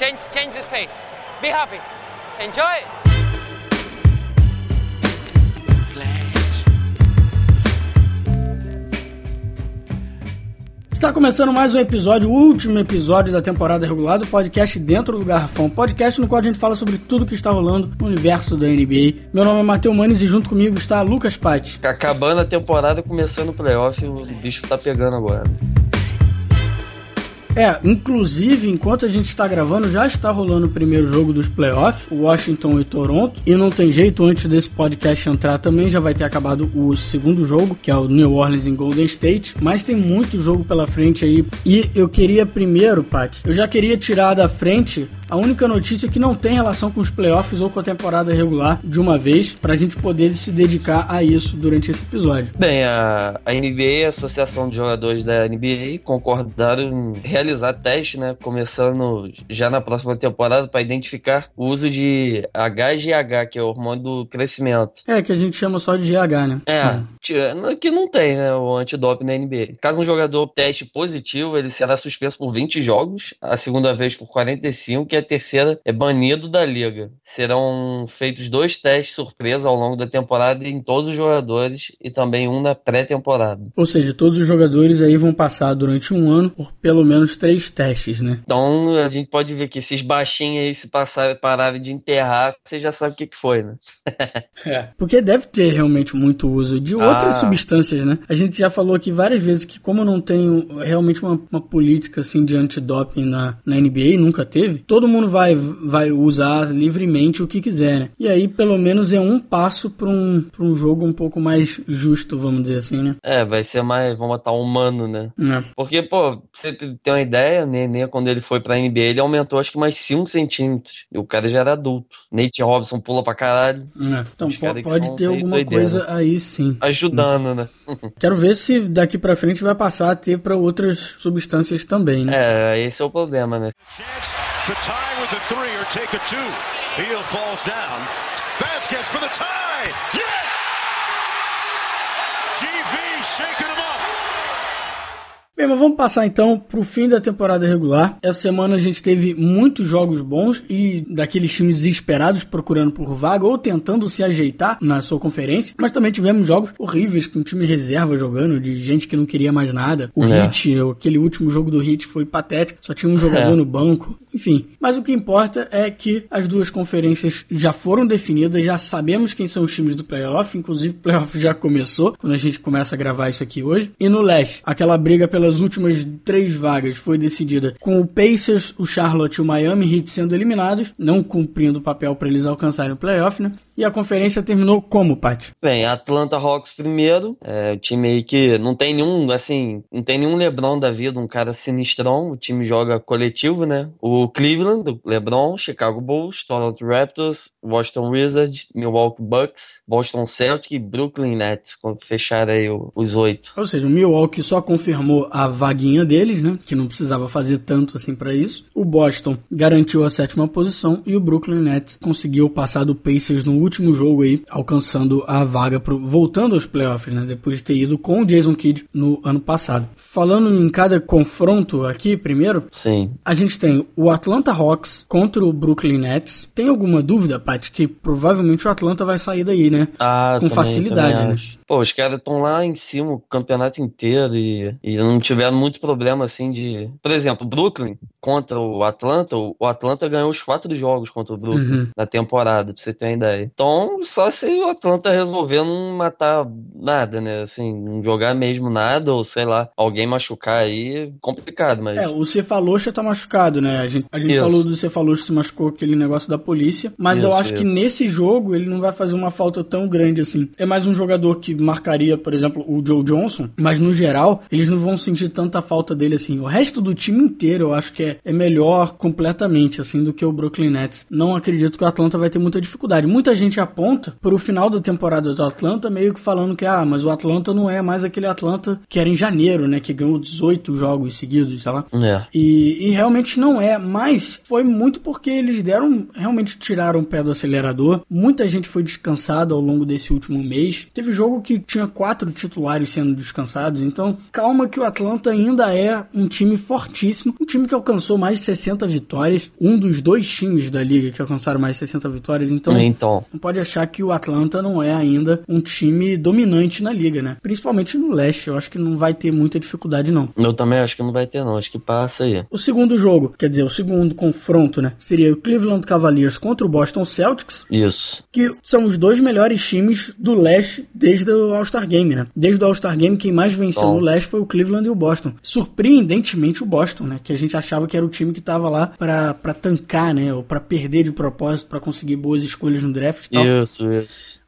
Change, change his face. Be happy. Enjoy. Está começando mais um episódio, o último episódio da temporada regular do podcast Dentro do Garrafão. Podcast no qual a gente fala sobre tudo que está rolando no universo da NBA. Meu nome é Matheus Manes e junto comigo está Lucas Patti. Acabando a temporada, começando o playoff, o bicho tá pegando agora. É, inclusive, enquanto a gente está gravando, já está rolando o primeiro jogo dos playoffs, Washington e Toronto. E não tem jeito, antes desse podcast entrar também já vai ter acabado o segundo jogo, que é o New Orleans em Golden State. Mas tem muito jogo pela frente aí. E eu queria primeiro, Pat, eu já queria tirar da frente a única notícia que não tem relação com os playoffs ou com a temporada regular de uma vez, para a gente poder se dedicar a isso durante esse episódio. Bem, a, NBA, a Associação de Jogadores da NBA, concordaram em realizar teste, né? Começando já na próxima temporada para identificar o uso de HGH, que é o hormônio do crescimento. É, que a gente chama só de GH, né? É, é. que não tem, né? O antidoping na NBA. Caso um jogador teste positivo, ele será suspenso por 20 jogos, a segunda vez por 45, que é a terceira é banido da liga. Serão feitos dois testes surpresa ao longo da temporada em todos os jogadores e também um na pré-temporada. Ou seja, todos os jogadores aí vão passar durante um ano por pelo menos três testes, né? Então a gente pode ver que esses baixinhos aí, se passarem, pararem de enterrar, você já sabe o que, que foi, né? é. Porque deve ter realmente muito uso de outras ah. substâncias, né? A gente já falou aqui várias vezes que como não tem realmente uma, uma política assim de antidoping na, na NBA, nunca teve, todo mundo vai, vai usar livremente o que quiser, né? E aí, pelo menos, é um passo para um, pra um jogo um pouco mais justo, vamos dizer assim, né? É, vai ser mais, vamos botar humano, né? É. Porque, pô, você ter uma ideia, Nenê, quando ele foi pra NBA, ele aumentou acho que mais 5 centímetros. E o cara já era adulto. Nate Robson pula pra caralho. É. Então, pode ter alguma doideira. coisa aí sim. Ajudando, né? Quero ver se daqui pra frente vai passar a ter para outras substâncias também, né? É, esse é o problema, né? Chance to tie with the three or take a two. Heel falls down. Vasquez for the tie. Yes! GV shaking him up. Bem, mas vamos passar então para o fim da temporada regular. Essa semana a gente teve muitos jogos bons e daqueles times desesperados procurando por vaga ou tentando se ajeitar na sua conferência, mas também tivemos jogos horríveis com time reserva jogando, de gente que não queria mais nada. O é. Hit, aquele último jogo do Hit foi patético, só tinha um jogador é. no banco. Enfim, mas o que importa é que as duas conferências já foram definidas, já sabemos quem são os times do playoff, inclusive o playoff já começou, quando a gente começa a gravar isso aqui hoje. E no leste, aquela briga pelas últimas três vagas foi decidida com o Pacers, o Charlotte e o Miami Heat sendo eliminados, não cumprindo o papel para eles alcançarem o playoff, né? E a conferência terminou como, Paty? Bem, Atlanta Hawks primeiro, é o time aí que não tem nenhum, assim, não tem nenhum LeBron da vida, um cara sinistrão, o time joga coletivo, né? O Cleveland, o LeBron, Chicago Bulls, Toronto Raptors, Washington Wizards, Milwaukee Bucks, Boston Celtics e Brooklyn Nets, quando fecharam aí os oito. Ou seja, o Milwaukee só confirmou a vaguinha deles, né? Que não precisava fazer tanto assim para isso. O Boston garantiu a sétima posição e o Brooklyn Nets conseguiu passar do Pacers no último último jogo aí, alcançando a vaga, pro, voltando aos playoffs, né? Depois de ter ido com o Jason Kidd no ano passado. Falando em cada confronto aqui, primeiro, Sim. a gente tem o Atlanta Hawks contra o Brooklyn Nets. Tem alguma dúvida, Paty, que provavelmente o Atlanta vai sair daí, né? Ah, com também, facilidade, também né? Pô, os caras estão lá em cima o campeonato inteiro e, e não tiveram muito problema assim de. Por exemplo, Brooklyn contra o Atlanta, o Atlanta ganhou os quatro jogos contra o Brooklyn uhum. na temporada, pra você ter uma ideia. Então, só se o Atlanta resolver não matar nada, né? Assim, não jogar mesmo nada, ou sei lá, alguém machucar aí, complicado, mas. É, o Cefalocha tá machucado, né? A gente, a gente falou do Cefalocha se machucou aquele negócio da polícia, mas isso, eu acho isso. que nesse jogo ele não vai fazer uma falta tão grande assim. É mais um jogador que marcaria, por exemplo, o Joe Johnson, mas no geral, eles não vão sentir tanta falta dele assim. O resto do time inteiro eu acho que é, é melhor completamente, assim, do que o Brooklyn Nets. Não acredito que o Atlanta vai ter muita dificuldade. Muita gente aponta pro final da temporada do Atlanta, meio que falando que, ah, mas o Atlanta não é mais aquele Atlanta que era em janeiro, né? Que ganhou 18 jogos seguidos, sei lá. É. E, e realmente não é, mas foi muito porque eles deram, realmente tiraram o pé do acelerador. Muita gente foi descansada ao longo desse último mês. Teve jogo que que tinha quatro titulares sendo descansados. Então, calma que o Atlanta ainda é um time fortíssimo, um time que alcançou mais de 60 vitórias, um dos dois times da liga que alcançaram mais de 60 vitórias. Então, então, não pode achar que o Atlanta não é ainda um time dominante na liga, né? Principalmente no leste, eu acho que não vai ter muita dificuldade não. Eu também acho que não vai ter não, acho que passa aí. O segundo jogo, quer dizer, o segundo confronto, né, seria o Cleveland Cavaliers contra o Boston Celtics. Isso. Que são os dois melhores times do leste desde o All-Star Game, né? Desde o All-Star Game, quem mais venceu Som. no leste foi o Cleveland e o Boston. Surpreendentemente o Boston, né? Que a gente achava que era o time que tava lá para tancar, né? Ou para perder de propósito para conseguir boas escolhas no draft e tal.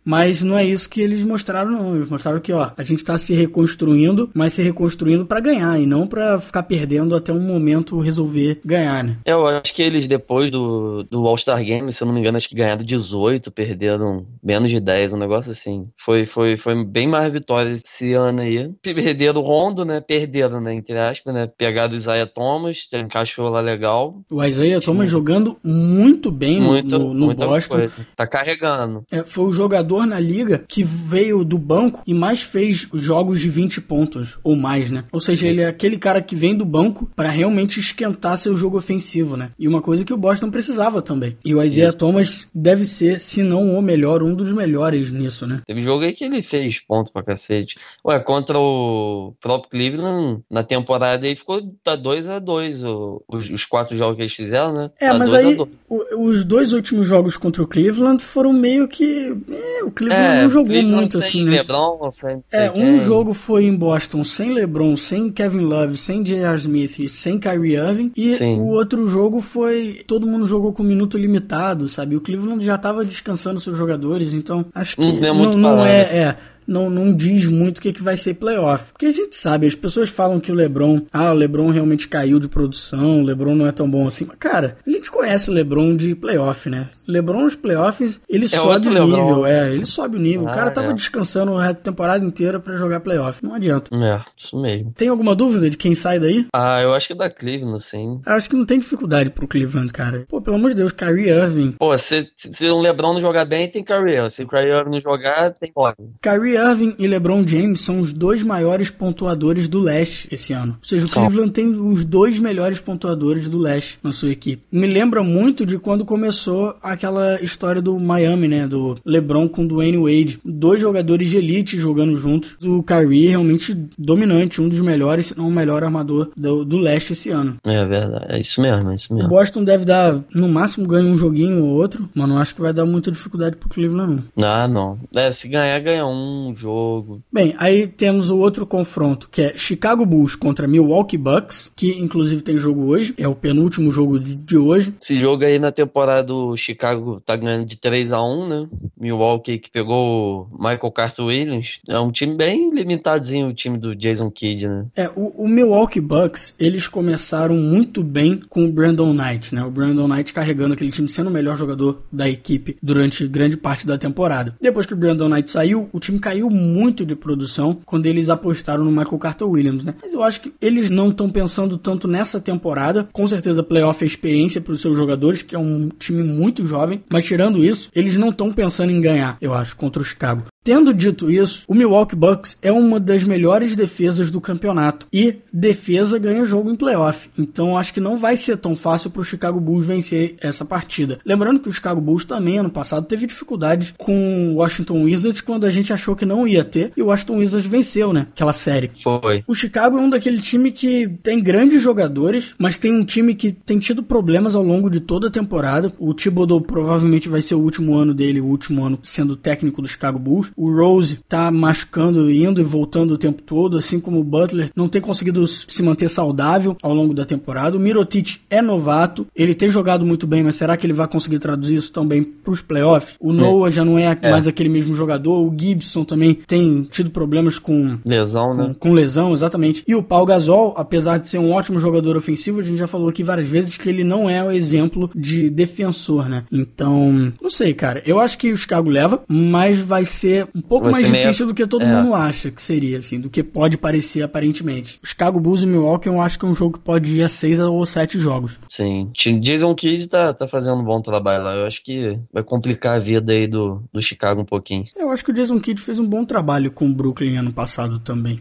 Mas não é isso que eles mostraram, não. Eles mostraram que, ó, a gente tá se reconstruindo, mas se reconstruindo para ganhar e não para ficar perdendo até um momento resolver ganhar, né? Eu acho que eles, depois do, do All-Star Game, se eu não me engano, acho que ganharam 18, perderam menos de 10, um negócio assim. Foi, foi, foi bem mais vitórias esse ano aí. Perderam o Rondo, né? Perderam, né? Entre aspas, né? Pegaram o Isaiah Thomas, encaixou lá legal. O Isaiah Thomas jogando muito bem muito, no, no Boston. Coisa. Tá carregando. É, foi o jogador jogador na liga que veio do banco e mais fez jogos de 20 pontos ou mais, né? Ou seja, ele é aquele cara que vem do banco para realmente esquentar seu jogo ofensivo, né? E uma coisa que o Boston precisava também. E o Isaiah Isso. Thomas deve ser, se não o melhor, um dos melhores nisso, né? Teve jogo aí que ele fez ponto pra cacete. Ué, contra o próprio Cleveland, na temporada aí ficou tá 2 a 2 os, os, quatro jogos que eles fizeram, né? É, tá mas aí o, os dois últimos jogos contra o Cleveland foram meio que é, o Cleveland é, não jogou Cleveland muito assim, né? LeBron, sem é, um jogo foi em Boston sem LeBron, sem Kevin Love, sem J.R. Smith, sem Kyrie Irving, e Sim. o outro jogo foi todo mundo jogou com minuto limitado, sabe? O Cleveland já tava descansando seus jogadores, então acho que não, não, não é, é não, não diz muito o que, que vai ser playoff. Porque a gente sabe, as pessoas falam que o LeBron, ah, o LeBron realmente caiu de produção, o LeBron não é tão bom assim. Mas, cara, a gente conhece o LeBron de playoff, né? LeBron nos playoffs, ele é sobe o nível, é, ele sobe o nível. Ah, o cara tava é. descansando a temporada inteira para jogar playoff, não adianta. É, isso mesmo. Tem alguma dúvida de quem sai daí? Ah, eu acho que é da Cleveland, sim. Eu acho que não tem dificuldade pro Cleveland, cara. Pô, pelo amor de Deus, Kyrie Irving. Pô, se, se o LeBron não jogar bem, tem Kyrie Irving. Se o Kyrie Irving não jogar, tem Boston. Kyrie Irving e LeBron James são os dois maiores pontuadores do leste esse ano. Ou seja, o Cleveland tem os dois melhores pontuadores do leste na sua equipe. Me lembra muito de quando começou aquela história do Miami, né? Do LeBron com Dwayne Wade. Dois jogadores de elite jogando juntos. O Kyrie realmente dominante, um dos melhores, se não o melhor armador do, do leste esse ano. É verdade, é isso mesmo, é isso mesmo. O Boston deve dar, no máximo, ganha um joguinho ou outro, mas não acho que vai dar muita dificuldade pro Cleveland, não. Ah, não. É, se ganhar, ganha um jogo. Bem, aí temos o outro confronto, que é Chicago Bulls contra Milwaukee Bucks, que inclusive tem jogo hoje, é o penúltimo jogo de, de hoje. Esse jogo aí na temporada do Chicago tá ganhando de 3 a 1 né? Milwaukee que pegou Michael Carter Williams. É um time bem limitadinho, o time do Jason Kidd, né? É, o, o Milwaukee Bucks, eles começaram muito bem com o Brandon Knight, né? O Brandon Knight carregando aquele time, sendo o melhor jogador da equipe durante grande parte da temporada. Depois que o Brandon Knight saiu, o time caiu muito de produção quando eles apostaram no Michael Carter Williams, né? Mas eu acho que eles não estão pensando tanto nessa temporada. Com certeza, playoff é experiência para os seus jogadores, que é um time muito jovem. Mas tirando isso, eles não estão pensando em ganhar, eu acho, contra o Chicago. Tendo dito isso, o Milwaukee Bucks é uma das melhores defesas do campeonato e defesa ganha jogo em playoff. Então acho que não vai ser tão fácil para o Chicago Bulls vencer essa partida. Lembrando que o Chicago Bulls também ano passado teve dificuldades com o Washington Wizards quando a gente achou que não ia ter e o Washington Wizards venceu, né? Aquela série. Foi. O Chicago é um daquele time que tem grandes jogadores, mas tem um time que tem tido problemas ao longo de toda a temporada. O Thibodeau provavelmente vai ser o último ano dele, o último ano sendo técnico do Chicago Bulls. O Rose tá machucando, indo e voltando o tempo todo, assim como o Butler não tem conseguido se manter saudável ao longo da temporada. O Mirotic é novato, ele tem jogado muito bem, mas será que ele vai conseguir traduzir isso também para os playoffs? O é. Noah já não é, é, mais aquele mesmo jogador, o Gibson também tem tido problemas com lesão, com, né? Com lesão, exatamente. E o Paul Gasol, apesar de ser um ótimo jogador ofensivo, a gente já falou aqui várias vezes que ele não é o exemplo de defensor, né? Então, não sei, cara. Eu acho que o Chicago leva, mas vai ser um pouco mais difícil meio... do que todo é. mundo acha que seria, assim, do que pode parecer aparentemente. Os Chicago Bulls e Milwaukee eu acho que é um jogo que pode ir a seis ou sete jogos. Sim. Jason Kidd tá, tá fazendo um bom trabalho lá. Eu acho que vai complicar a vida aí do, do Chicago um pouquinho. Eu acho que o Jason Kidd fez um um bom trabalho com o Brooklyn ano passado também.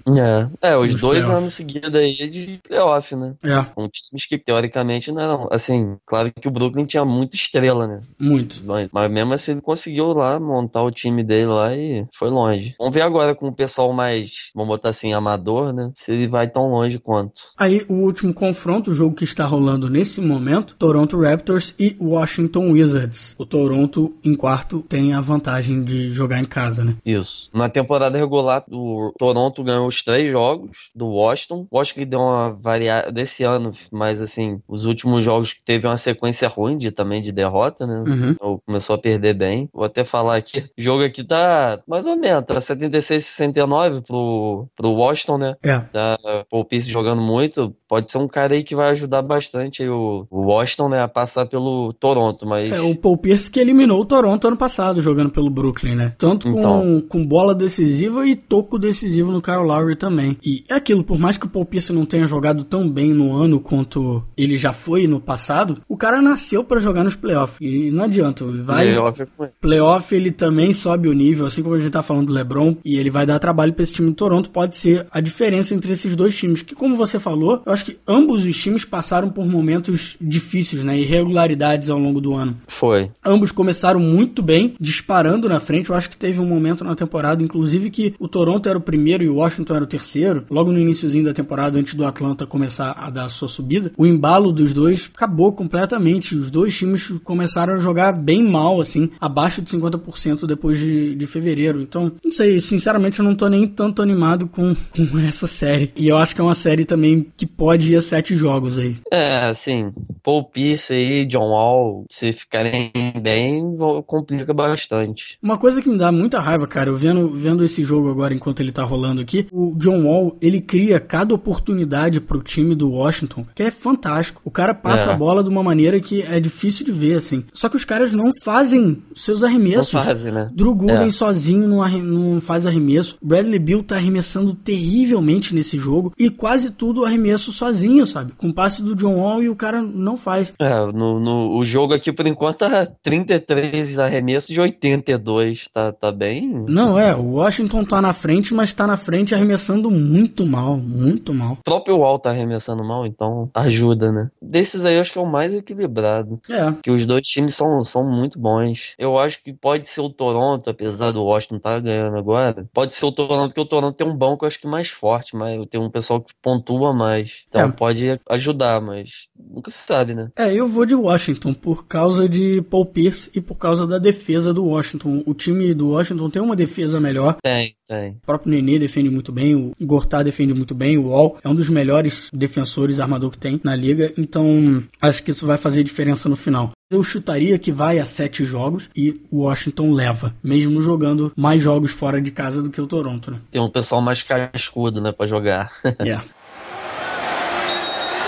É, é os dois playoff. anos seguidos aí de playoff, né? É. Com times que teoricamente não eram. Assim, claro que o Brooklyn tinha muita estrela, né? Muito. Mas, mas mesmo assim ele conseguiu lá montar o time dele lá e foi longe. Vamos ver agora com o pessoal mais, vamos botar assim, amador, né? Se ele vai tão longe quanto. Aí o último confronto, o jogo que está rolando nesse momento, Toronto Raptors e Washington Wizards. O Toronto em quarto tem a vantagem de jogar em casa, né? Isso. Na temporada regular, o Toronto ganhou os três jogos do Washington. O Washington deu uma variada desse ano, mas assim, os últimos jogos teve uma sequência ruim de, também de derrota, né? Uhum. Então, começou a perder bem. Vou até falar aqui, o jogo aqui tá mais ou menos, tá 76 69 pro, pro Washington, né? É. Tá Paul Pierce jogando muito. Pode ser um cara aí que vai ajudar bastante aí o, o Washington, né, a passar pelo Toronto, mas... É, o Paul Pierce que eliminou o Toronto ano passado, jogando pelo Brooklyn, né? Tanto com, então... com bola decisiva e toco decisivo no Kyle Lowry também. E é aquilo, por mais que o Paul Pierce não tenha jogado tão bem no ano quanto ele já foi no passado, o cara nasceu para jogar nos playoffs. E não adianta, vai... Playoff, é playoff ele também sobe o nível, assim como a gente tá falando do LeBron, e ele vai dar trabalho para esse time do Toronto, pode ser a diferença entre esses dois times, que como você falou, eu acho que ambos os times passaram por momentos difíceis, né? Irregularidades ao longo do ano. Foi. Ambos começaram muito bem, disparando na frente. Eu acho que teve um momento na temporada, inclusive, que o Toronto era o primeiro e o Washington era o terceiro. Logo no iníciozinho da temporada, antes do Atlanta começar a dar a sua subida, o embalo dos dois acabou completamente. Os dois times começaram a jogar bem mal, assim, abaixo de 50% depois de, de fevereiro. Então, não sei, sinceramente, eu não tô nem tanto animado com, com essa série. E eu acho que é uma série também que pode ir a sete jogos aí. É, assim, Paul Pierce aí, John Wall, se ficarem bem, complica bastante. Uma coisa que me dá muita raiva, cara, eu vendo, vendo esse jogo agora enquanto ele tá rolando aqui, o John Wall, ele cria cada oportunidade pro time do Washington, que é fantástico. O cara passa é. a bola de uma maneira que é difícil de ver, assim. Só que os caras não fazem seus arremessos. Não fazem, né? Drew Gooden é. sozinho não, não faz arremesso. Bradley Bill tá arremessando terrivelmente nesse jogo e quase tudo arremesso sozinho, sabe? Com passe do John Wall e o cara não faz. É, no, no o jogo aqui por enquanto tá 33 arremessos de 82, tá, tá bem. Não, é, o Washington tá na frente, mas tá na frente arremessando muito mal, muito mal. O próprio Wall tá arremessando mal, então ajuda, né? Desses aí eu acho que é o mais equilibrado. É. Que os dois times são, são muito bons. Eu acho que pode ser o Toronto, apesar do Washington tá ganhando agora. Pode ser o Toronto, porque o Toronto tem um banco, eu acho que mais forte, mas tem um pessoal que pontua mais. Então é. pode ajudar, mas nunca se sabe, né? É, eu vou de Washington por causa de Paul Pierce e por causa da defesa do Washington. O time do Washington tem uma defesa melhor. Tem, tem. O próprio Nenê defende muito bem, o Gortat defende muito bem, o Wall é um dos melhores defensores armador que tem na liga, então acho que isso vai fazer diferença no final. Eu chutaria que vai a sete jogos e o Washington leva, mesmo jogando mais jogos fora de casa do que o Toronto, né? Tem um pessoal mais cascudo, né, pra jogar. yeah.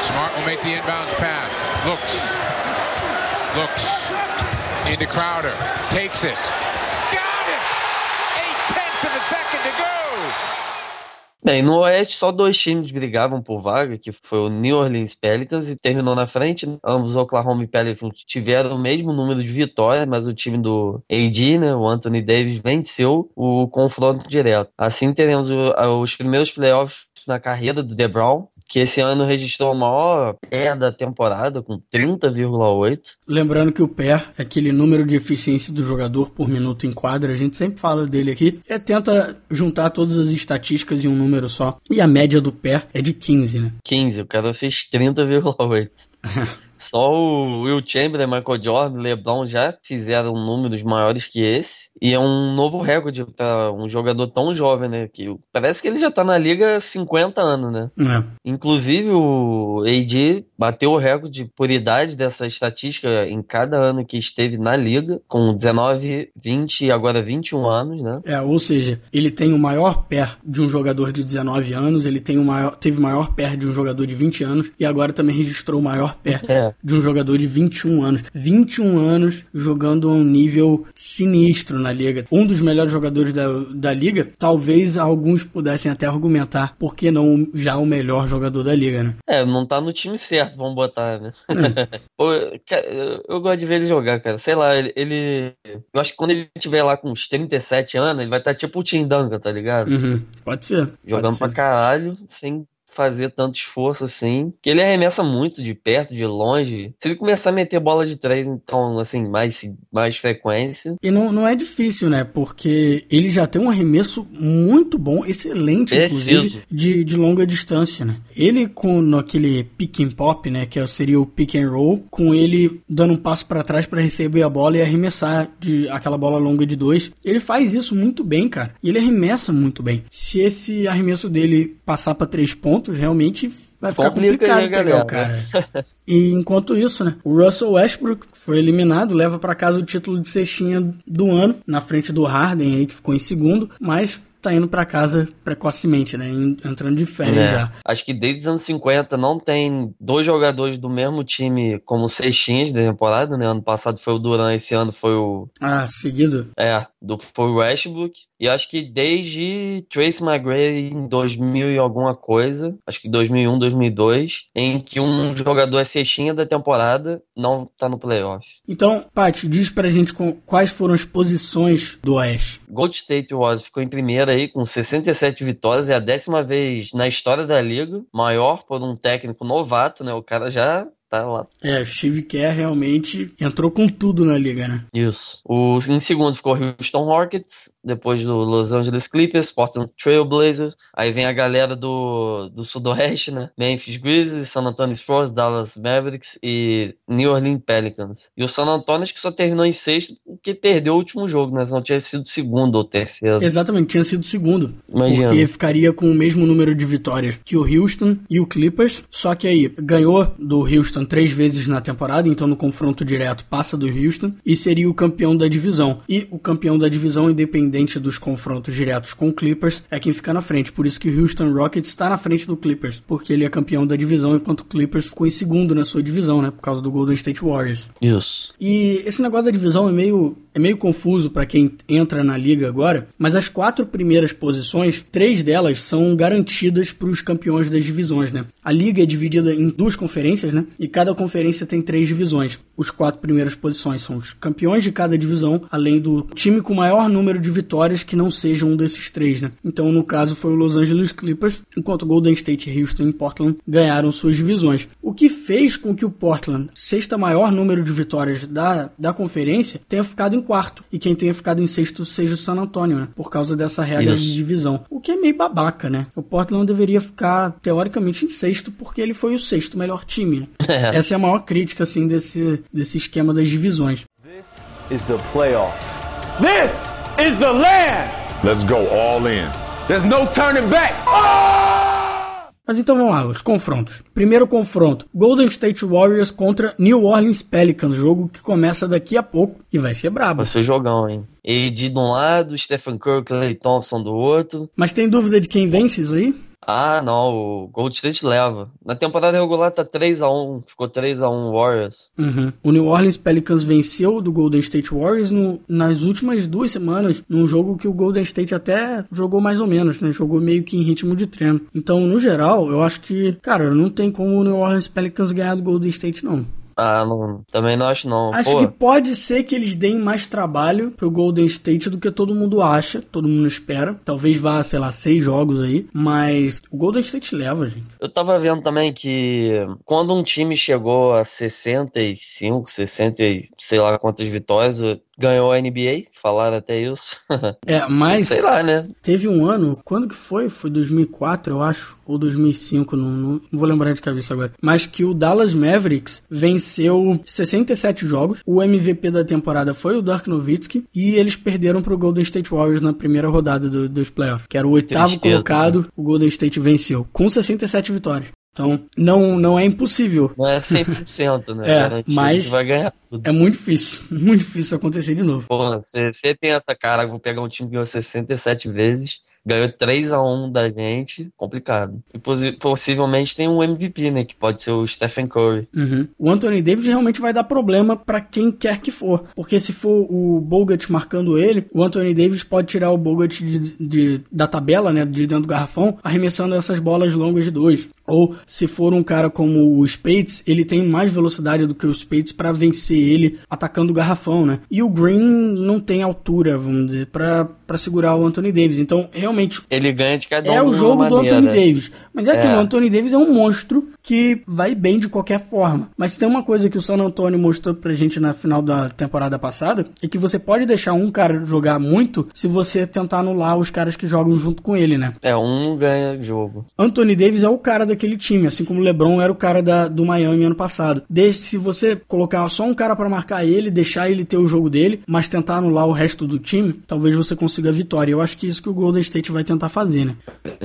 Smart will make the inbounds pass. Looks. Looks. Into Crowder. Takes it. Got it! Eight tenths of a second to go! Bem, no Oeste só dois times brigavam por vaga, que foi o New Orleans Pelicans e terminou na frente. Ambos Oklahoma e Pelicans tiveram o mesmo número de vitórias, mas o time do AD, né, o Anthony Davis, venceu o confronto direto. Assim teremos o, os primeiros playoffs na carreira do DeBron, que esse ano registrou a maior PER da temporada, com 30,8. Lembrando que o PER é aquele número de eficiência do jogador por minuto em quadra, a gente sempre fala dele aqui, é tenta juntar todas as estatísticas em um número só. E a média do PER é de 15, né? 15, o cara fez 30,8. Só o Will Chamberlain, Michael Jordan, LeBron já fizeram números maiores que esse. E é um novo recorde para um jogador tão jovem, né? Que parece que ele já tá na liga há 50 anos, né? É. Inclusive o AD bateu o recorde por idade dessa estatística em cada ano que esteve na liga, com 19, 20 e agora 21 anos, né? É, ou seja, ele tem o maior pé de um jogador de 19 anos, ele tem o maior, teve o maior pé de um jogador de 20 anos e agora também registrou o maior pé é de um jogador de 21 anos. 21 anos jogando a um nível sinistro na liga. Um dos melhores jogadores da, da liga, talvez alguns pudessem até argumentar por que não já o melhor jogador da liga, né? É, não tá no time certo, vamos botar, né? Hum. Pô, cara, eu gosto de ver ele jogar, cara. Sei lá, ele, ele, Eu acho que quando ele tiver lá com uns 37 anos, ele vai estar tá tipo o Tim Duncan, tá ligado? Uhum. Pode ser. Jogando pode pra ser. caralho, sem fazer tanto esforço assim. Que ele arremessa muito de perto, de longe. Se ele começar a meter bola de três, então, assim, mais, mais frequência. E não, não é difícil, né? Porque ele já tem um arremesso muito bom, excelente, inclusive, de, de longa distância, né? Ele com aquele pick and pop, né? Que seria o pick and roll, com ele dando um passo para trás para receber a bola e arremessar de aquela bola longa de dois. Ele faz isso muito bem, cara. E ele arremessa muito bem. Se esse arremesso dele passar para três pontos, pontos, realmente vai ficar Complica complicado pegar galera. o cara. e enquanto isso, né, o Russell Westbrook foi eliminado, leva para casa o título de cestinha do ano, na frente do Harden aí que ficou em segundo, mas tá indo para casa precocemente, né? Entrando de férias é. já. Acho que desde os anos 50 não tem dois jogadores do mesmo time como cestinhas da temporada, né? Ano passado foi o Duran, esse ano foi o. Ah, seguido? É, do, foi o Westbrook. E acho que desde Trace McGrady em 2000 e alguma coisa, acho que 2001, 2002, em que um jogador é cestinha da temporada não tá no playoff. Então, Paty, diz pra gente quais foram as posições do Oeste. Gold State Warriors ficou em primeira aí com 67 vitórias, é a décima vez na história da liga, maior por um técnico novato, né? O cara já tá lá. É, o Steve Kerr realmente entrou com tudo na liga, né? Isso. O, em segundo ficou o Houston Rockets, depois do Los Angeles Clippers, Portland Trail Blazers, aí vem a galera do, do sudoeste, né? Memphis Grizzlies, San Antonio Spurs, Dallas Mavericks e New Orleans Pelicans. E o San Antonio que só terminou em sexto porque perdeu o último jogo, né? Não tinha sido segundo ou terceiro. Exatamente, tinha sido segundo. Imagina. Porque ficaria com o mesmo número de vitórias que o Houston e o Clippers, só que aí ganhou do Houston três vezes na temporada, então no confronto direto passa do Houston e seria o campeão da divisão. E o campeão da divisão, independente dos confrontos diretos com o Clippers, é quem fica na frente. Por isso que o Houston Rockets está na frente do Clippers, porque ele é campeão da divisão, enquanto o Clippers ficou em segundo na sua divisão, né? Por causa do Golden State Warriors. Isso. E esse negócio da divisão é meio, é meio confuso para quem entra na liga agora, mas as quatro primeiras posições, três delas são garantidas para os campeões das divisões, né? A liga é dividida em duas conferências, né? E cada conferência tem três divisões. Os quatro primeiras posições são os campeões de cada divisão, além do time com maior número de vitórias que não sejam um desses três, né? Então, no caso, foi o Los Angeles Clippers, enquanto Golden State, Houston e Portland ganharam suas divisões. O que fez com que o Portland, sexta maior número de vitórias da, da conferência, tenha ficado em quarto. E quem tenha ficado em sexto seja o San Antonio, né? Por causa dessa regra Isso. de divisão. O que é meio babaca, né? O Portland deveria ficar, teoricamente, em sexto, porque ele foi o sexto melhor time. Né? É. Essa é a maior crítica, assim, desse, desse esquema das divisões. This is the playoff. This is the land. Let's go all in. There's no turning back. Mas então vamos lá, os confrontos. Primeiro confronto: Golden State Warriors contra New Orleans Pelicans, jogo que começa daqui a pouco e vai ser brabo. Vai ser jogão, hein? E de um lado, Stephen Curry, Clay Thompson do outro. Mas tem dúvida de quem vence isso aí? Ah, não, o Gold State leva. Na temporada regular tá 3x1, ficou 3x1 Warriors. Uhum. O New Orleans Pelicans venceu do Golden State Warriors no, nas últimas duas semanas, num jogo que o Golden State até jogou mais ou menos, né? Jogou meio que em ritmo de treino. Então, no geral, eu acho que, cara, não tem como o New Orleans Pelicans ganhar do Golden State, não. Ah, não, também não acho não. Acho Pô. que pode ser que eles deem mais trabalho pro Golden State do que todo mundo acha, todo mundo espera. Talvez vá, sei lá, seis jogos aí, mas o Golden State leva, gente. Eu tava vendo também que quando um time chegou a 65, 60, sei lá quantas vitórias, ganhou a NBA, falaram até isso. É, mas. Sei lá, né? Teve um ano, quando que foi? Foi 2004, eu acho, ou 2005, não, não, não, vou lembrar de cabeça agora. Mas que o Dallas Mavericks venceu 67 jogos. O MVP da temporada foi o Dirk Nowitzki e eles perderam pro Golden State Warriors na primeira rodada do, dos playoffs, que era o oitavo Tristeza, colocado. Né? O Golden State venceu com 67 vitórias. Então, não, não é impossível. Não é 100%, né? é, mas vai ganhar tudo. É muito difícil, muito difícil acontecer de novo. Porra, você pensa, cara, vou pegar um time que ganhou 67 vezes, ganhou 3 a 1 da gente, complicado. E possivelmente tem um MVP, né, que pode ser o Stephen Curry. Uhum. O Anthony Davis realmente vai dar problema para quem quer que for, porque se for o Bogut marcando ele, o Anthony Davis pode tirar o Bogut de, de, da tabela, né, de dentro do garrafão, arremessando essas bolas longas de dois. Ou se for um cara como o Spates, ele tem mais velocidade do que o Spates para vencer ele atacando o garrafão, né? E o Green não tem altura, vamos dizer, para segurar o Anthony Davis. Então, realmente. Ele ganha de cada um. É o jogo do Anthony Davis. Mas é, é que o Anthony Davis é um monstro que vai bem de qualquer forma. Mas tem uma coisa que o San Antonio mostrou pra gente na final da temporada passada: é que você pode deixar um cara jogar muito se você tentar anular os caras que jogam junto com ele, né? É, um ganha jogo. Anthony Davis é o cara daquele time, assim como o LeBron era o cara da, do Miami ano passado. Desde se você colocar só um cara para marcar ele, deixar ele ter o jogo dele, mas tentar anular o resto do time, talvez você consiga a vitória. Eu acho que é isso que o Golden State vai tentar fazer, né?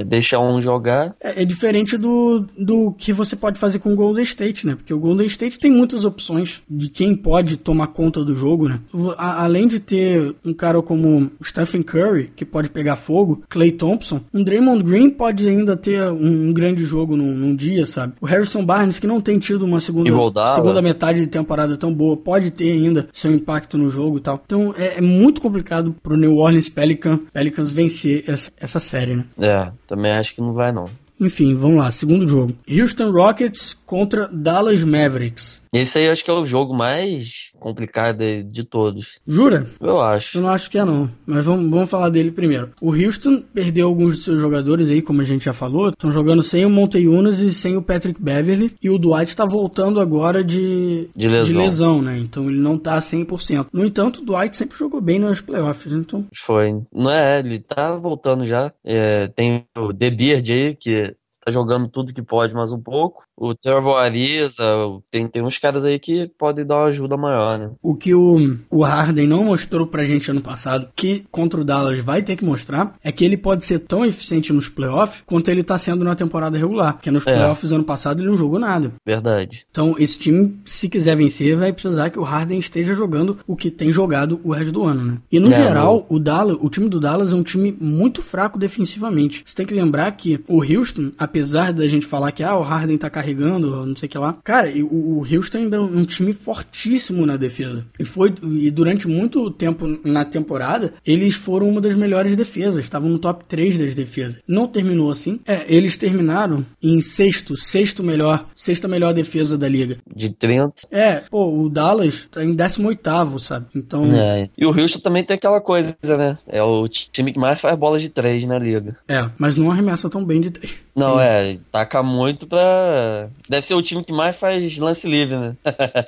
Deixar um jogar. É, é diferente do, do que você pode fazer com o Golden State, né? Porque o Golden State tem muitas opções de quem pode tomar conta do jogo, né? A, além de ter um cara como Stephen Curry, que pode pegar fogo, Clay Thompson, um Draymond Green pode ainda ter um, um grande jogo num, num, dia, sabe? O Harrison Barnes, que não tem tido uma segunda, segunda metade de temporada tão boa, pode ter ainda seu impacto no jogo e tal. Então é, é muito complicado pro New Orleans Pelican, Pelicans vencer essa, essa série, né? É, também acho que não vai não. Enfim, vamos lá, segundo jogo. Houston Rockets contra Dallas Mavericks. Esse aí eu acho que é o jogo mais complicado de todos. Jura? Eu acho. Eu não acho que é não, mas vamos, vamos falar dele primeiro. O Houston perdeu alguns de seus jogadores aí, como a gente já falou. Estão jogando sem o Montejunas e sem o Patrick Beverly. E o Dwight está voltando agora de, de, lesão. de lesão, né? Então ele não tá 100%. No entanto, o Dwight sempre jogou bem nos playoffs, então... Foi. Não é, ele tá voltando já. É, tem o The Beard aí, que tá jogando tudo que pode mais um pouco. O Trevor Ariza, tem, tem uns caras aí que podem dar uma ajuda maior, né? O que o, o Harden não mostrou pra gente ano passado, que contra o Dallas vai ter que mostrar, é que ele pode ser tão eficiente nos playoffs quanto ele tá sendo na temporada regular. Porque nos é. playoffs ano passado ele não jogou nada. Verdade. Então esse time, se quiser vencer, vai precisar que o Harden esteja jogando o que tem jogado o resto do ano, né? E no é, geral, o Dallas, o time do Dallas é um time muito fraco defensivamente. Você tem que lembrar que o Houston, apesar da gente falar que ah, o Harden tá carregando carregando, não sei o que lá. Cara, o, o Houston ainda é um time fortíssimo na defesa. E foi e durante muito tempo na temporada, eles foram uma das melhores defesas, estavam no top 3 das defesas. Não terminou assim. É, eles terminaram em sexto, sexto melhor, sexta melhor defesa da liga. De 30. É, pô, o Dallas tá em 18 sabe? Então. É. E o Houston também tem aquela coisa, né? É o time que mais faz bolas de 3 na liga. É, mas não arremessa tão bem de 3. Não, é, taca muito pra. Deve ser o time que mais faz lance livre, né?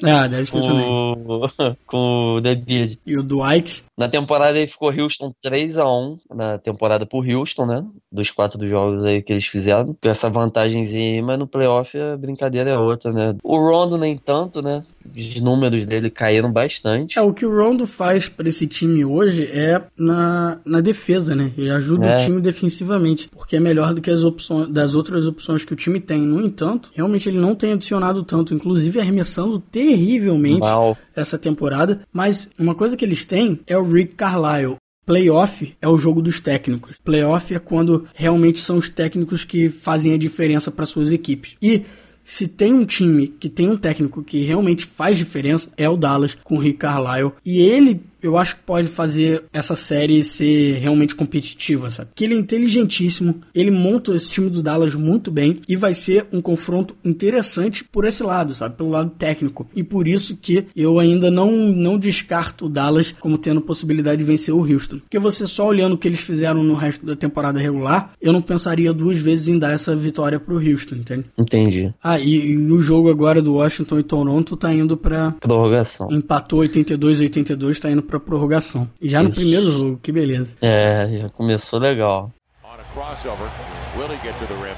Ah, deve ser com, também. Com o David. E o Dwight? Na temporada ele ficou Houston 3 a 1 na temporada por Houston, né? Dos quatro jogos aí que eles fizeram. Com essa vantagemzinha, mas no playoff a brincadeira é outra, né? O Rondo nem tanto, né? Os números dele caíram bastante. É, o que o Rondo faz para esse time hoje é na, na defesa, né? Ele ajuda é. o time defensivamente, porque é melhor do que as opções das outras opções que o time tem. No entanto, realmente ele não tem adicionado tanto, inclusive arremessando terrivelmente Mal. essa temporada. Mas uma coisa que eles têm é o Rick Carlisle. Playoff é o jogo dos técnicos. Playoff é quando realmente são os técnicos que fazem a diferença para suas equipes. E se tem um time que tem um técnico que realmente faz diferença, é o Dallas com o Rick Carlisle. E ele eu acho que pode fazer essa série ser realmente competitiva, sabe? Que ele é inteligentíssimo, ele monta esse time do Dallas muito bem e vai ser um confronto interessante por esse lado, sabe? Pelo lado técnico. E por isso que eu ainda não, não descarto o Dallas como tendo possibilidade de vencer o Houston. Porque você só olhando o que eles fizeram no resto da temporada regular, eu não pensaria duas vezes em dar essa vitória pro Houston, entende? Entendi. Ah, e, e o jogo agora do Washington e Toronto tá indo pra... Prorrogação. Empatou 82-82, tá indo pra prorrogação. E já no primeiro jogo, que beleza. É, já começou legal. On a crossover, will he get to the rim?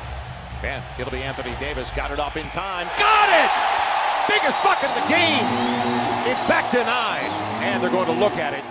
And it'll be Anthony Davis, got it up in time, got it! Biggest bucket of the game! It's back to nine, and they're going to look at it.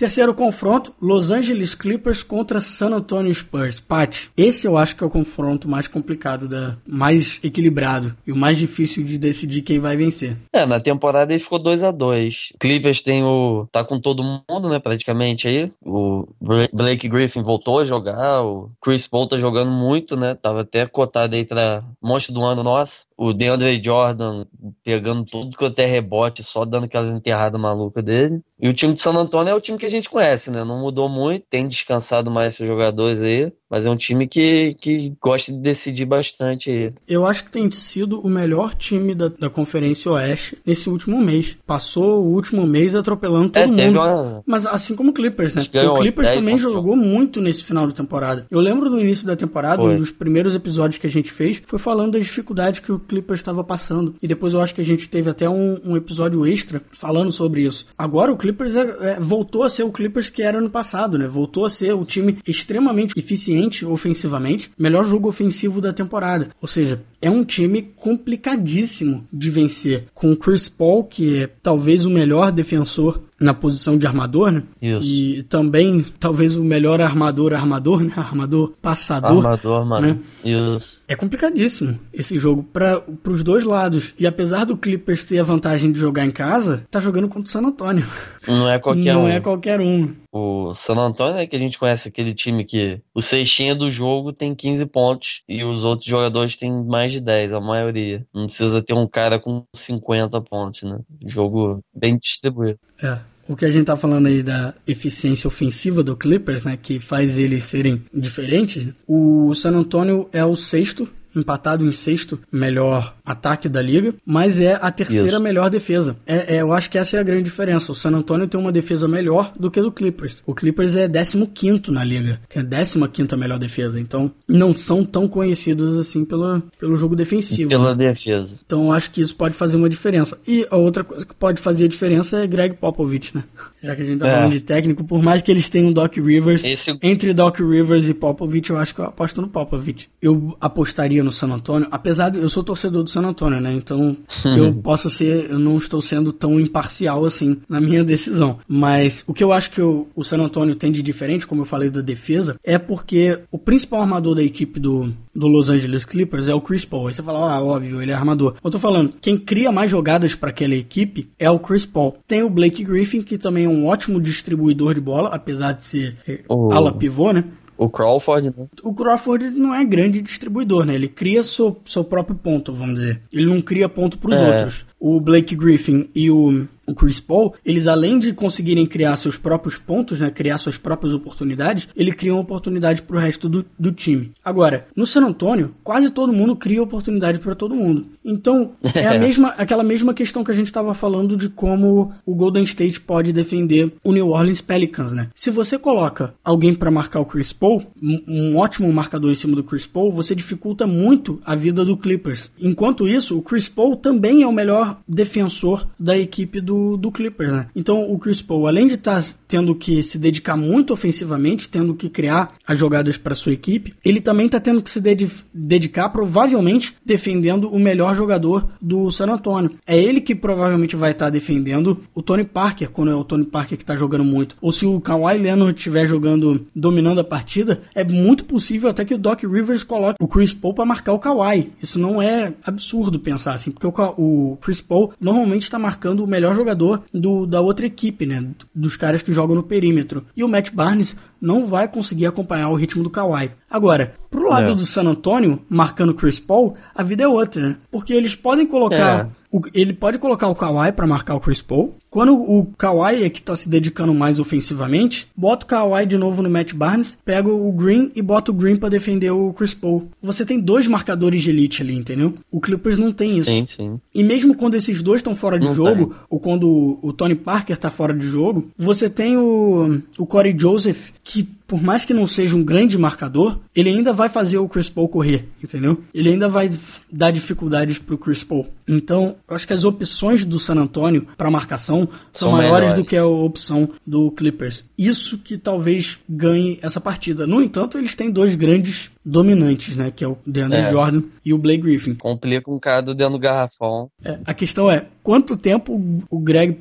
Terceiro confronto, Los Angeles Clippers contra San Antonio Spurs. Pat, esse eu acho que é o confronto mais complicado, da, mais equilibrado e o mais difícil de decidir quem vai vencer. É, na temporada ele ficou 2 a 2 Clippers tem o. tá com todo mundo, né, praticamente aí. O Blake Griffin voltou a jogar, o Chris Paul tá jogando muito, né? Tava até cotado aí pra monstro do ano nosso. O DeAndre Jordan pegando tudo que até rebote, só dando aquela enterrada maluca dele. E o time de San Antonio é o time que a gente conhece, né? Não mudou muito, tem descansado mais seus jogadores aí, mas é um time que, que gosta de decidir bastante. Eu acho que tem sido o melhor time da, da Conferência Oeste nesse último mês. Passou o último mês atropelando todo é, mundo. Uma... Mas assim como o Clippers, né? o Clippers também jogou muito nesse final de temporada. Eu lembro no início da temporada, foi. um dos primeiros episódios que a gente fez, foi falando das dificuldades que o Clippers estava passando. E depois eu acho que a gente teve até um, um episódio extra falando sobre isso. Agora o Clippers Clippers é, é, voltou a ser o Clippers que era no passado, né? Voltou a ser o time extremamente eficiente ofensivamente, melhor jogo ofensivo da temporada. Ou seja, é um time complicadíssimo de vencer. Com o Chris Paul, que é talvez o melhor defensor na posição de armador, né? Isso. E também, talvez, o melhor armador, armador, né? Armador passador. Armador, armador. Né? Isso. É complicadíssimo esse jogo para os dois lados. E apesar do Clippers ter a vantagem de jogar em casa, tá jogando contra o San Antonio. Não é qualquer Não um. Não é qualquer um. O San Antonio é que a gente conhece aquele time que o cestinha do jogo tem 15 pontos e os outros jogadores têm mais de 10, a maioria. Não precisa ter um cara com 50 pontos, né? Jogo bem distribuído. É. O que a gente tá falando aí da eficiência ofensiva do Clippers, né, que faz eles serem diferentes, o San Antonio é o sexto empatado em sexto melhor ataque da liga, mas é a terceira Isso. melhor defesa. É, é, eu acho que essa é a grande diferença. O San Antonio tem uma defesa melhor do que o do Clippers. O Clippers é 15 na liga, tem a 15 melhor defesa. Então, não são tão conhecidos assim pelo, pelo jogo defensivo. Pela né? defesa. Então, eu acho que isso pode fazer uma diferença. E a outra coisa que pode fazer a diferença é Greg Popovich, né? Já que a gente tá é. falando de técnico, por mais que eles tenham Doc Rivers, Esse... entre Doc Rivers e Popovich, eu acho que eu aposto no Popovich. Eu apostaria no San Antonio, apesar de eu sou torcedor do San Antonio, né? Então eu posso ser, eu não estou sendo tão imparcial assim na minha decisão. Mas o que eu acho que o, o San Antonio tem de diferente, como eu falei da defesa, é porque o principal armador da equipe do, do Los Angeles Clippers é o Chris Paul. Aí você fala, ah, óbvio, ele é armador. Eu tô falando, quem cria mais jogadas para aquela equipe é o Chris Paul. Tem o Blake Griffin, que também é um ótimo distribuidor de bola, apesar de ser oh. ala pivô, né? O Crawford, né? O Crawford não é grande distribuidor, né? Ele cria seu, seu próprio ponto, vamos dizer. Ele não cria ponto para os é. outros. O Blake Griffin e o o Chris Paul, eles além de conseguirem criar seus próprios pontos, né, criar suas próprias oportunidades, ele cria uma oportunidade para o resto do, do time. Agora, no San Antonio, quase todo mundo cria oportunidade para todo mundo. Então, é a mesma, aquela mesma questão que a gente estava falando de como o Golden State pode defender o New Orleans Pelicans, né? Se você coloca alguém para marcar o Chris Paul, um, um ótimo marcador em cima do Chris Paul, você dificulta muito a vida do Clippers. Enquanto isso, o Chris Paul também é o melhor defensor da equipe do do, Clippers, né? Então o Chris Paul, além de estar tá tendo que se dedicar muito ofensivamente, tendo que criar as jogadas para sua equipe, ele também está tendo que se ded dedicar, provavelmente, defendendo o melhor jogador do San Antonio. É ele que provavelmente vai estar tá defendendo o Tony Parker, quando é o Tony Parker que está jogando muito. Ou se o Kawhi Leonard estiver jogando, dominando a partida, é muito possível até que o Doc Rivers coloque o Chris Paul para marcar o Kawhi. Isso não é absurdo pensar assim, porque o, o Chris Paul normalmente está marcando o melhor jogador do, da outra equipe, né? Dos caras que jogam no perímetro. E o Matt Barnes não vai conseguir acompanhar o ritmo do Kawhi. Agora, pro lado é. do San Antonio, marcando Chris Paul, a vida é outra, né? Porque eles podem colocar. É. O, ele pode colocar o Kawhi para marcar o Chris Paul. Quando o Kawhi é que tá se dedicando mais ofensivamente, bota o Kawhi de novo no Matt Barnes, pega o Green e bota o Green para defender o Chris Paul. Você tem dois marcadores de elite ali, entendeu? O Clippers não tem isso. Sim, sim. E mesmo quando esses dois estão fora de não jogo, tem. ou quando o Tony Parker tá fora de jogo, você tem o, o Corey Joseph que por mais que não seja um grande marcador, ele ainda vai fazer o Chris Paul correr, entendeu? Ele ainda vai dar dificuldades pro Chris Paul. Então, eu acho que as opções do San Antonio para marcação são, são maiores do que a opção do Clippers. Isso que talvez ganhe essa partida. No entanto, eles têm dois grandes dominantes, né? Que é o DeAndre é. Jordan e o Blake Griffin. Complica um cara do dentro do garrafão. É, a questão é, quanto tempo o Greg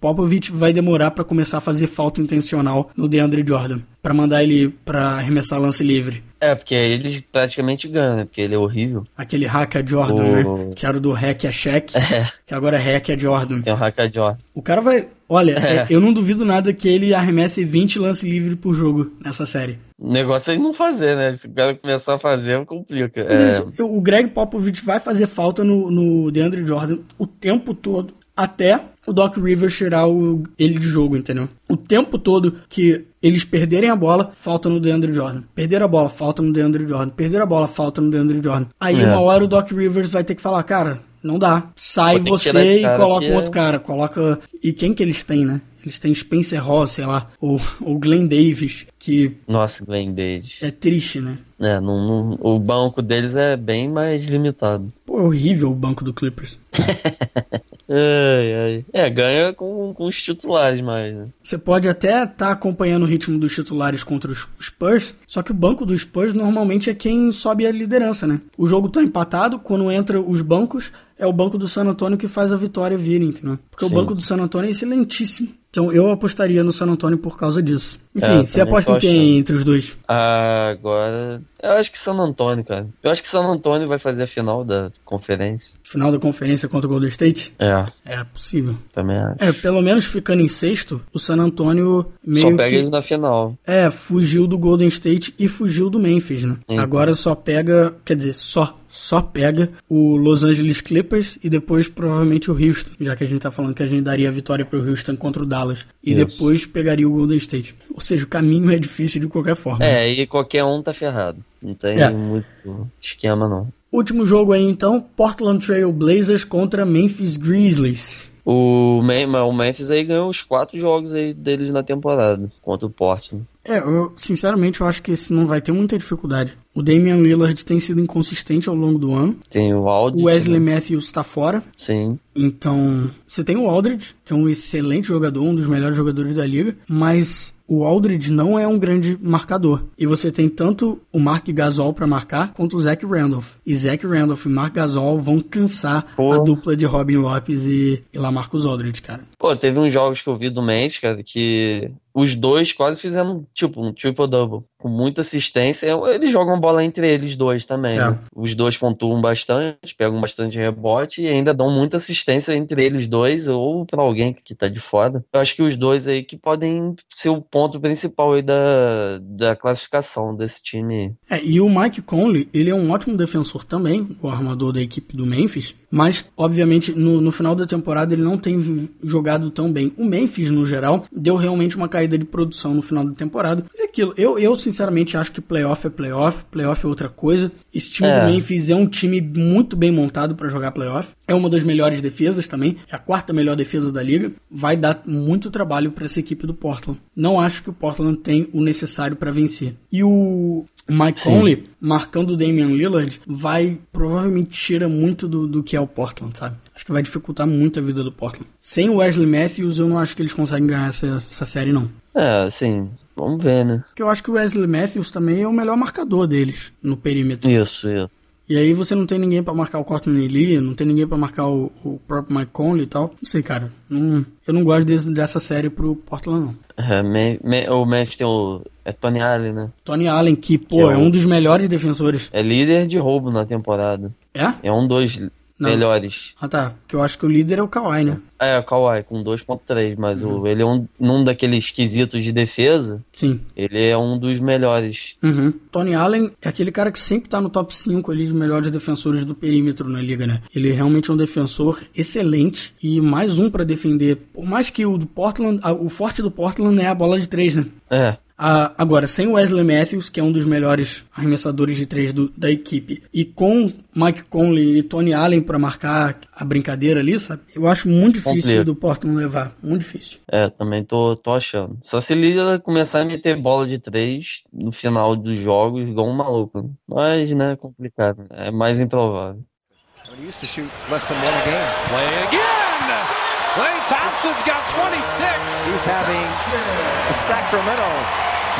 Popovich vai demorar para começar a fazer falta intencional no DeAndre Jordan? Para mandar ele para arremessar lance livre. É, porque eles praticamente ganham, né? Porque ele é horrível. Aquele hack a Jordan, o... né? Que era o do hack a check, é. que agora é hack a Jordan. Tem o hack a Jordan. O cara vai... Olha, é. É, eu não duvido nada que ele arremesse 20 lance livre por jogo nessa série. O negócio é ele não fazer, né? Se o cara começar a fazer, complica. É... Isso, o Greg Popovich vai fazer falta no, no DeAndre Jordan o tempo todo até o Doc Rivers tirar o, ele de jogo, entendeu? O tempo todo que eles perderem a bola, falta no DeAndre Jordan. Perder a bola, falta no DeAndre Jordan. Perder a bola, falta no DeAndre Jordan. Aí é. uma hora o Doc Rivers vai ter que falar, cara, não dá. Sai você e coloca um outro cara. Coloca. E quem que eles têm, né? Eles têm Spencer Ross, sei lá, ou, ou Glenn Davis, que. Nossa, Glenn Davis. É triste, né? É, não, não, o banco deles é bem mais limitado. Pô, é horrível o banco do Clippers. ai, ai. É, ganha com, com os titulares mais, né? Você pode até estar tá acompanhando o ritmo dos titulares contra os Spurs, só que o banco dos Spurs normalmente é quem sobe a liderança, né? O jogo tá empatado, quando entra os bancos, é o banco do San Antonio que faz a vitória vir, entendeu? Porque Sim. o banco do San Antonio é excelentíssimo. Então eu apostaria no San Antonio por causa disso. Enfim, é, você aposta em quem entre os dois? Ah, agora. Eu acho que San Antonio, cara. Eu acho que San Antonio vai fazer a final da conferência. Final da conferência contra o Golden State? É. É possível. Também acho. É, pelo menos ficando em sexto, o San Antonio meio. Só pega que... eles na final. É, fugiu do Golden State e fugiu do Memphis, né? Então. Agora só pega. Quer dizer, só só pega o Los Angeles Clippers e depois provavelmente o Houston, já que a gente tá falando que a gente daria a vitória pro Houston contra o Dallas. E Isso. depois pegaria o Golden State. Ou seja, o caminho é difícil de qualquer forma. É, e qualquer um tá ferrado. Não tem é. muito esquema, não. Último jogo aí então, Portland Trail Blazers contra Memphis Grizzlies. O, o Memphis aí ganhou os quatro jogos aí deles na temporada contra o Portland. É, eu sinceramente eu acho que esse não vai ter muita dificuldade. O Damian Lillard tem sido inconsistente ao longo do ano. Tem o Aldridge. O Wesley né? Matthews está fora. Sim. Então, você tem o Aldridge, que é um excelente jogador, um dos melhores jogadores da liga, mas o Aldridge não é um grande marcador. E você tem tanto o Mark Gasol para marcar, quanto o Zach Randolph. E Zach Randolph e Mark Gasol vão cansar Pô. a dupla de Robin Lopes e, e Lamarcus Aldridge, cara. Pô, teve uns jogos que eu vi do Memphis, cara, que os dois quase fizeram, tipo, um triple-double. Com muita assistência. Eles jogam bola entre eles dois também. É. Né? Os dois pontuam bastante, pegam bastante rebote e ainda dão muita assistência entre eles dois ou para alguém que tá de fora. Eu acho que os dois aí que podem ser o ponto principal aí da, da classificação desse time. É, e o Mike Conley, ele é um ótimo defensor também, o armador da equipe do Memphis. Mas, obviamente, no, no final da temporada ele não tem jogado tão bem. O Memphis, no geral, deu realmente uma caída de produção no final da temporada. Mas é aquilo, eu, eu sinceramente acho que playoff é playoff, playoff é outra coisa. Esse time é. do Memphis é um time muito bem montado para jogar playoff. É uma das melhores defesas também, é a quarta melhor defesa da liga. Vai dar muito trabalho para essa equipe do Portland. Não acho que o Portland tem o necessário para vencer. E o Mike Sim. Conley marcando o Damian Lillard vai provavelmente tira muito do, do que é o Portland, sabe? Acho que vai dificultar muito a vida do Portland. Sem o Wesley Matthews, eu não acho que eles conseguem ganhar essa, essa série, não. É, sim. Vamos ver, né? Porque eu acho que o Wesley Matthews também é o melhor marcador deles no perímetro. Isso, isso. E aí você não tem ninguém para marcar o Cortland Lee, não tem ninguém para marcar o, o, próprio Mike Conley e tal. Não sei, cara. Não, eu não gosto desse, dessa série pro Portland, não. É, me, me, o Memphis tem o... É Tony Allen, né? Tony Allen, que, pô, que é, é, um dos melhores defensores. É líder de roubo na temporada. É? É um dos não. melhores. Ah tá, porque eu acho que o líder é o Kawhi, né? É, o Kawhi com 2.3, mas uhum. o, ele é um, um daqueles quesitos de defesa. Sim. Ele é um dos melhores. Uhum. Tony Allen é aquele cara que sempre tá no top 5 ali dos melhores defensores do perímetro na liga, né? Ele realmente é um defensor excelente e mais um para defender. Por mais que o do Portland, o forte do Portland é a bola de 3, né? É. Ah, agora, sem o Wesley Matthews, que é um dos melhores arremessadores de três do, da equipe, e com Mike Conley e Tony Allen para marcar a brincadeira ali, sabe? Eu acho muito difícil Completo. do Portland levar. Muito difícil. É, também tô, tô achando. Só se ele começar a meter bola de três no final dos jogos, igual um maluco. Mas, né, complicado. É mais improvável. used to shoot less than one a game. Play again! Klay Thompson's got 26. He's having a Sacramento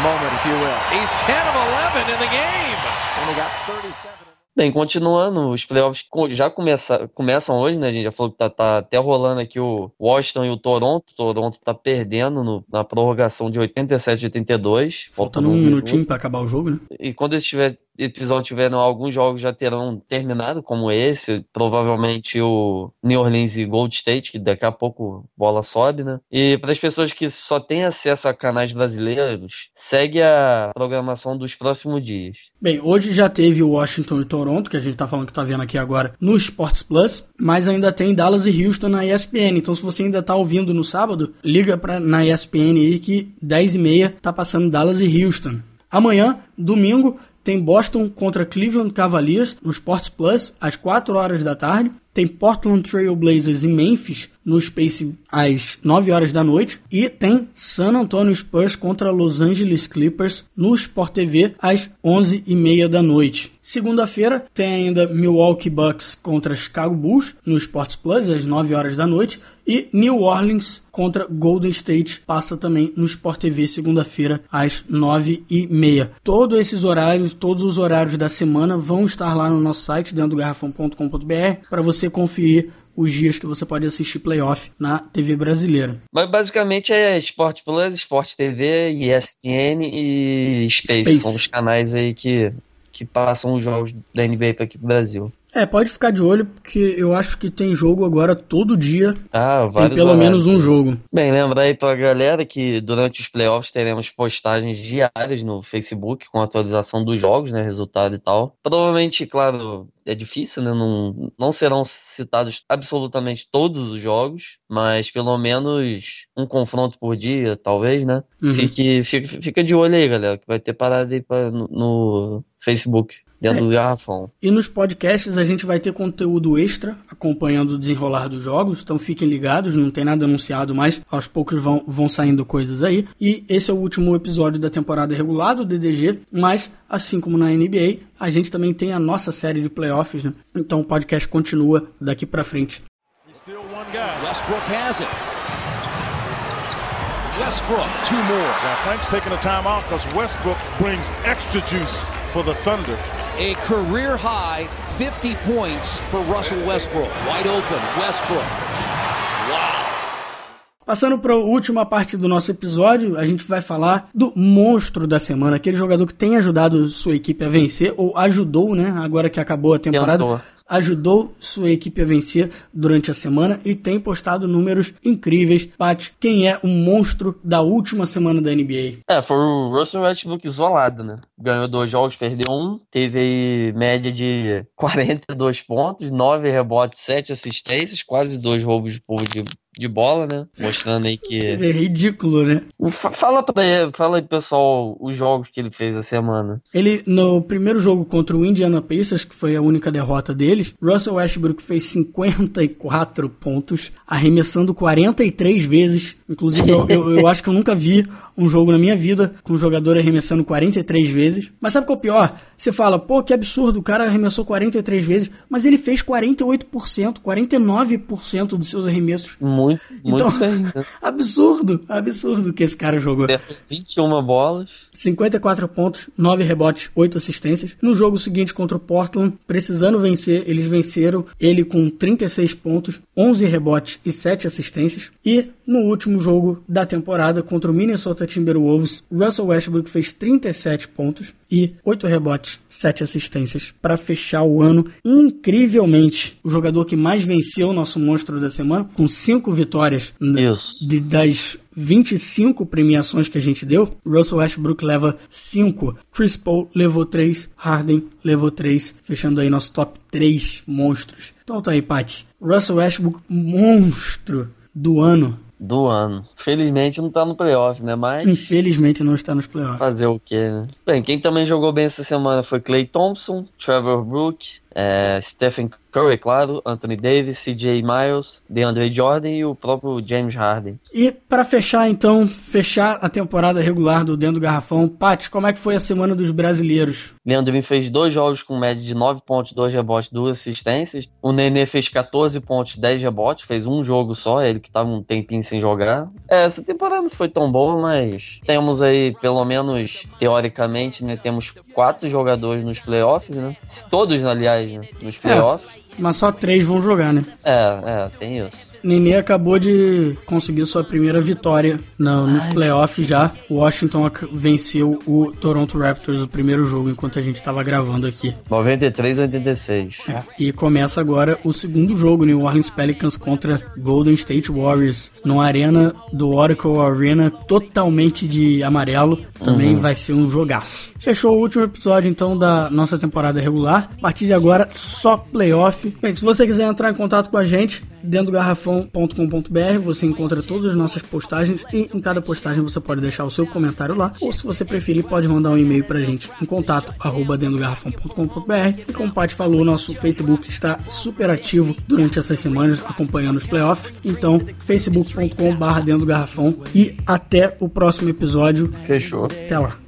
moment, if you will. He's 10 of 11 in the game. Only got 37. Bem, continuando, os playoffs já começa, começam hoje, né? A gente já falou que tá, tá até rolando aqui o Washington e o Toronto. O Toronto tá perdendo no, na prorrogação de 87 a 82. Faltando um, um minutinho para acabar o jogo, né? E quando estiver episódio tiver alguns jogos já terão terminado, como esse, provavelmente o New Orleans e Gold State, que daqui a pouco bola sobe, né? E para as pessoas que só têm acesso a canais brasileiros, segue a programação dos próximos dias. Bem, hoje já teve o Washington e Toronto, que a gente tá falando que tá vendo aqui agora no Sports Plus, mas ainda tem Dallas e Houston na ESPN. Então se você ainda tá ouvindo no sábado, liga para na ESPN aí que 10 e meia tá passando Dallas e Houston. Amanhã, domingo, tem Boston contra Cleveland Cavaliers no Sports Plus às 4 horas da tarde. Tem Portland Trail Blazers e Memphis no Space às 9 horas da noite. E tem San Antonio Spurs contra Los Angeles Clippers no Sport TV às 11 e meia da noite. Segunda-feira tem ainda Milwaukee Bucks contra Chicago Bulls no Sports Plus às 9 horas da noite. E New Orleans contra Golden State passa também no Sport TV segunda-feira às 9 e meia. Todos esses horários, todos os horários da semana vão estar lá no nosso site dentro do garrafão.com.br para você conferir os dias que você pode assistir playoff na TV brasileira. Mas basicamente é Sport Plus, Sport TV, ESPN e Space. Space. São os canais aí que, que passam os jogos da NBA para aqui pro Brasil. É, pode ficar de olho, porque eu acho que tem jogo agora todo dia. Ah, Tem pelo horários. menos um jogo. Bem, lembra aí pra galera que durante os playoffs teremos postagens diárias no Facebook com atualização dos jogos, né? Resultado e tal. Provavelmente, claro, é difícil, né? Não, não serão citados absolutamente todos os jogos, mas pelo menos um confronto por dia, talvez, né? Uhum. Fique, fica, fica de olho aí, galera, que vai ter parada aí pra, no, no Facebook dentro é. do garrafão. E nos podcasts a gente vai ter conteúdo extra acompanhando o desenrolar dos jogos, então fiquem ligados, não tem nada anunciado mais, aos poucos vão, vão saindo coisas aí. E esse é o último episódio da temporada regular do DDG, mas assim como na NBA, a gente também tem a nossa série de playoffs, né? Então o podcast continua daqui para frente. Westbrook has it. Westbrook, two more. Now Frank's taking a timeout because Westbrook brings extra juice for the Thunder. A career high 50 points for Russell Westbrook. Wide open, Westbrook. Wow. Passando para a última parte do nosso episódio, a gente vai falar do monstro da semana, aquele jogador que tem ajudado sua equipe a vencer, ou ajudou, né? Agora que acabou a temporada. Tentou ajudou sua equipe a vencer durante a semana e tem postado números incríveis. Pat, quem é o monstro da última semana da NBA? É, foi o Russell Westbrook isolado, né? Ganhou dois jogos, perdeu um, teve aí média de 42 pontos, 9 rebotes, 7 assistências, quase dois roubos de, de bola, né? Mostrando aí que. É ridículo, né? Fala pra ele, fala aí, pessoal, os jogos que ele fez a semana. Ele, no primeiro jogo contra o Indiana Pacers, que foi a única derrota deles, Russell Westbrook fez 54 pontos, arremessando 43 vezes. Inclusive, eu, eu, eu acho que eu nunca vi um jogo na minha vida com um jogador arremessando 43 vezes. Mas sabe qual é o pior? Você fala, pô, que absurdo, o cara arremessou 43 vezes, mas ele fez 48%, 49% dos seus arremessos. Muito, muito então, bem. Né? Absurdo, absurdo que esse cara jogou. 21 bolas. 54 pontos, 9 rebotes, 8 assistências. No jogo seguinte contra o Portland, precisando vencer, eles venceram ele com 36 pontos, 11 rebotes e 7 assistências. E no último jogo da temporada contra o Minnesota Timberwolves, Russell Westbrook fez 37 pontos e 8 rebotes, 7 assistências para fechar o ano incrivelmente. O jogador que mais venceu o nosso monstro da semana, com 5 vitórias de, das 25 premiações que a gente deu, Russell Westbrook leva 5, Chris Paul levou 3, Harden levou 3, fechando aí nosso top 3 monstros. Então tá aí, Pat. Russell Westbrook, monstro do ano Do ano. Felizmente não tá no playoff, né? Mas. Infelizmente não está nos playoffs. Fazer o quê, né? Bem, quem também jogou bem essa semana foi Clay Thompson, Trevor Brook, é, Stephen Curry, claro, Anthony Davis, CJ Miles, DeAndre Jordan e o próprio James Harden. E para fechar então, fechar a temporada regular do Dentro do Garrafão, Paty, como é que foi a semana dos brasileiros? Leandrinho fez dois jogos com média de 9 pontos, 2 rebotes, 2 assistências. O Nenê fez 14 pontos, 10 rebotes, fez um jogo só, ele que tava um tempinho sem jogar. É, essa temporada não foi tão boa, mas temos aí, pelo menos teoricamente, né, temos quatro jogadores nos playoffs, né? Todos, aliás, né, nos playoffs. É, mas só três vão jogar, né? É, é, tem isso. Nenê acabou de conseguir sua primeira vitória no, nos Ai, playoffs já. Washington venceu o Toronto Raptors o primeiro jogo enquanto a gente estava gravando aqui. 93 a 86. É, e começa agora o segundo jogo, New Orleans Pelicans contra Golden State Warriors, numa arena do Oracle Arena totalmente de amarelo. Também uhum. vai ser um jogaço. Fechou o último episódio então da nossa temporada regular. A partir de agora, só playoff. Bem, se você quiser entrar em contato com a gente, dentro do garrafão.com.br você encontra todas as nossas postagens e em cada postagem você pode deixar o seu comentário lá. Ou se você preferir, pode mandar um e-mail pra gente em contato arroba dentro do garrafão.com.br. E como o Paty falou, nosso Facebook está super ativo durante essas semanas acompanhando os playoffs. Então, facebook.com/barra dentro do garrafão e até o próximo episódio. Fechou. Até lá.